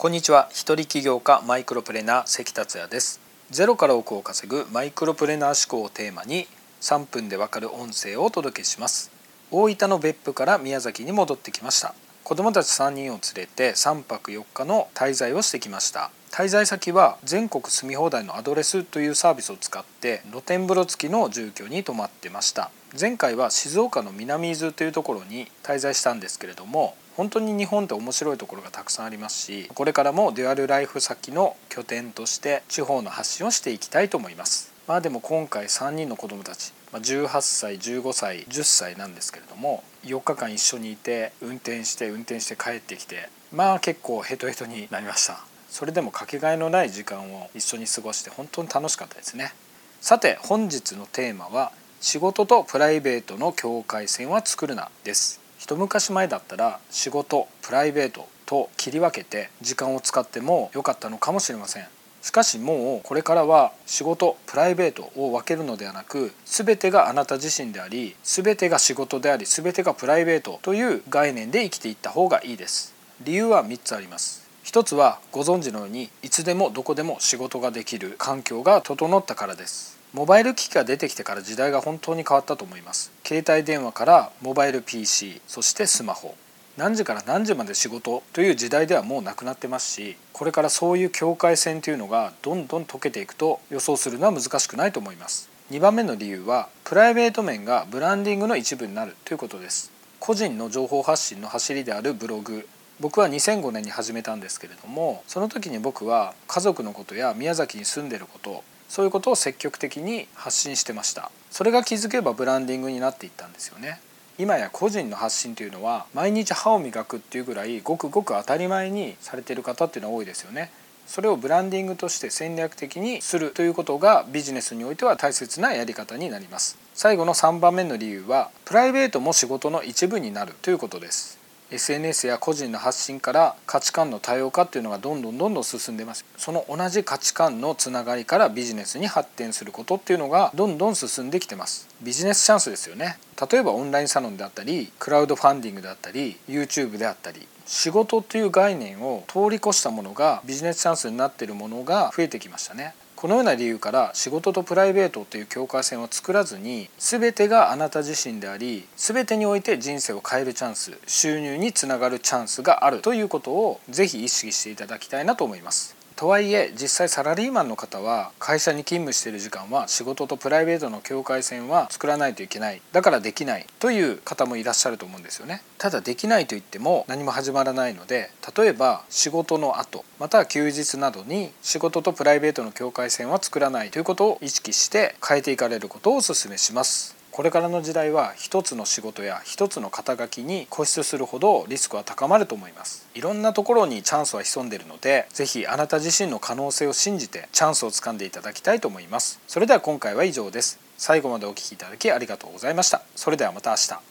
こんにちは。一人起業家マイクロプレナー関達也です。ゼロから億を稼ぐマイクロプレナー思考をテーマに3分でわかる音声をお届けします。大分の別府から宮崎に戻ってきました。子供たち3人を連れて3泊4日の滞在をしてきました。滞在先は全国住み放題のアドレスというサービスを使って露天風呂付きの住居に泊まってました。前回は静岡の南伊豆というところに滞在したんですけれども本当に日本って面白いところがたくさんありますしこれからもデュアルライフ先の拠点として地方の発信をしていきたいと思います。まあでも今回3人の子どもたち18歳15歳10歳なんですけれども4日間一緒にいて運転して運転して帰ってきてまあ結構ヘトヘトになりました。それでもかけがえのない時間を一緒に過ごして本当に楽しかったですね。さて本日のテーマは仕事とプライベートの境界線は作るなです。一昔前だったら仕事プライベートと切り分けて時間を使っても良かったのかもしれません。しかしもうこれからは仕事プライベートを分けるのではなく全てがあなた自身であり全てが仕事であり全てがプライベートという概念で生きていった方がいいです。理由は3つあります。一つはご存知のようにいつでもどこでも仕事ができる環境が整ったからです。モバイル機器が出てきてから時代が本当に変わったと思います。携帯電話からモバイル PC そしてスマホ。何時から何時まで仕事という時代ではもうなくなってますしこれからそういう境界線というのがどんどん解けていくと予想するのは難しくないと思います。2番目の理由はプライベート面がブランディングの一部になるということです。個人の情報発信の走りであるブログ。僕は2005年に始めたんですけれどもその時に僕は家族のことや宮崎に住んでることそういうことを積極的に発信してました。それが気づけばブランディングになっていったんですよね。今や個人の発信というのは毎日歯を磨くっていうぐらいごくごく当たり前にされてる方っていうのは多いですよね。それをブランディングとして戦略的にするということがビジネスにおいては大切なやり方になります。最後の3番目の理由はプライベートも仕事の一部になるということです。SNS や個人の発信から価値観の多様化っていうのがどんどんどんどん進んでます。その同じ価値観のつながりからビジネスに発展することっていうのがどんどん進んできてます。ビジネスチャンスですよね。例えばオンラインサロンであったりクラウドファンディングであったり YouTube であったり仕事っていう概念を通り越したものがビジネスチャンスになっているものが増えてきましたね。このような理由から仕事とプライベートという境界線を作らずに全てがあなた自身であり全てにおいて人生を変えるチャンス収入につながるチャンスがあるということをぜひ意識していただきたいなと思います。とはいえ実際サラリーマンの方は会社に勤務している時間は仕事とプライベートの境界線は作らないといけない。だからできない。という方もいらっしゃると思うんですよね。ただできないと言っても何も始まらないので例えば仕事の後または休日などに仕事とプライベートの境界線は作らないということを意識して変えていかれることをお勧めします。これからの時代は一つの仕事や一つの肩書きに固執するほどリスクは高まると思います。いろんなところにチャンスは潜んでいるのでぜひあなた自身の可能性を信じてチャンスをつかんでいただきたいと思います。それでは今回は以上です。最後までお聴きいただきありがとうございました。それではまた明日。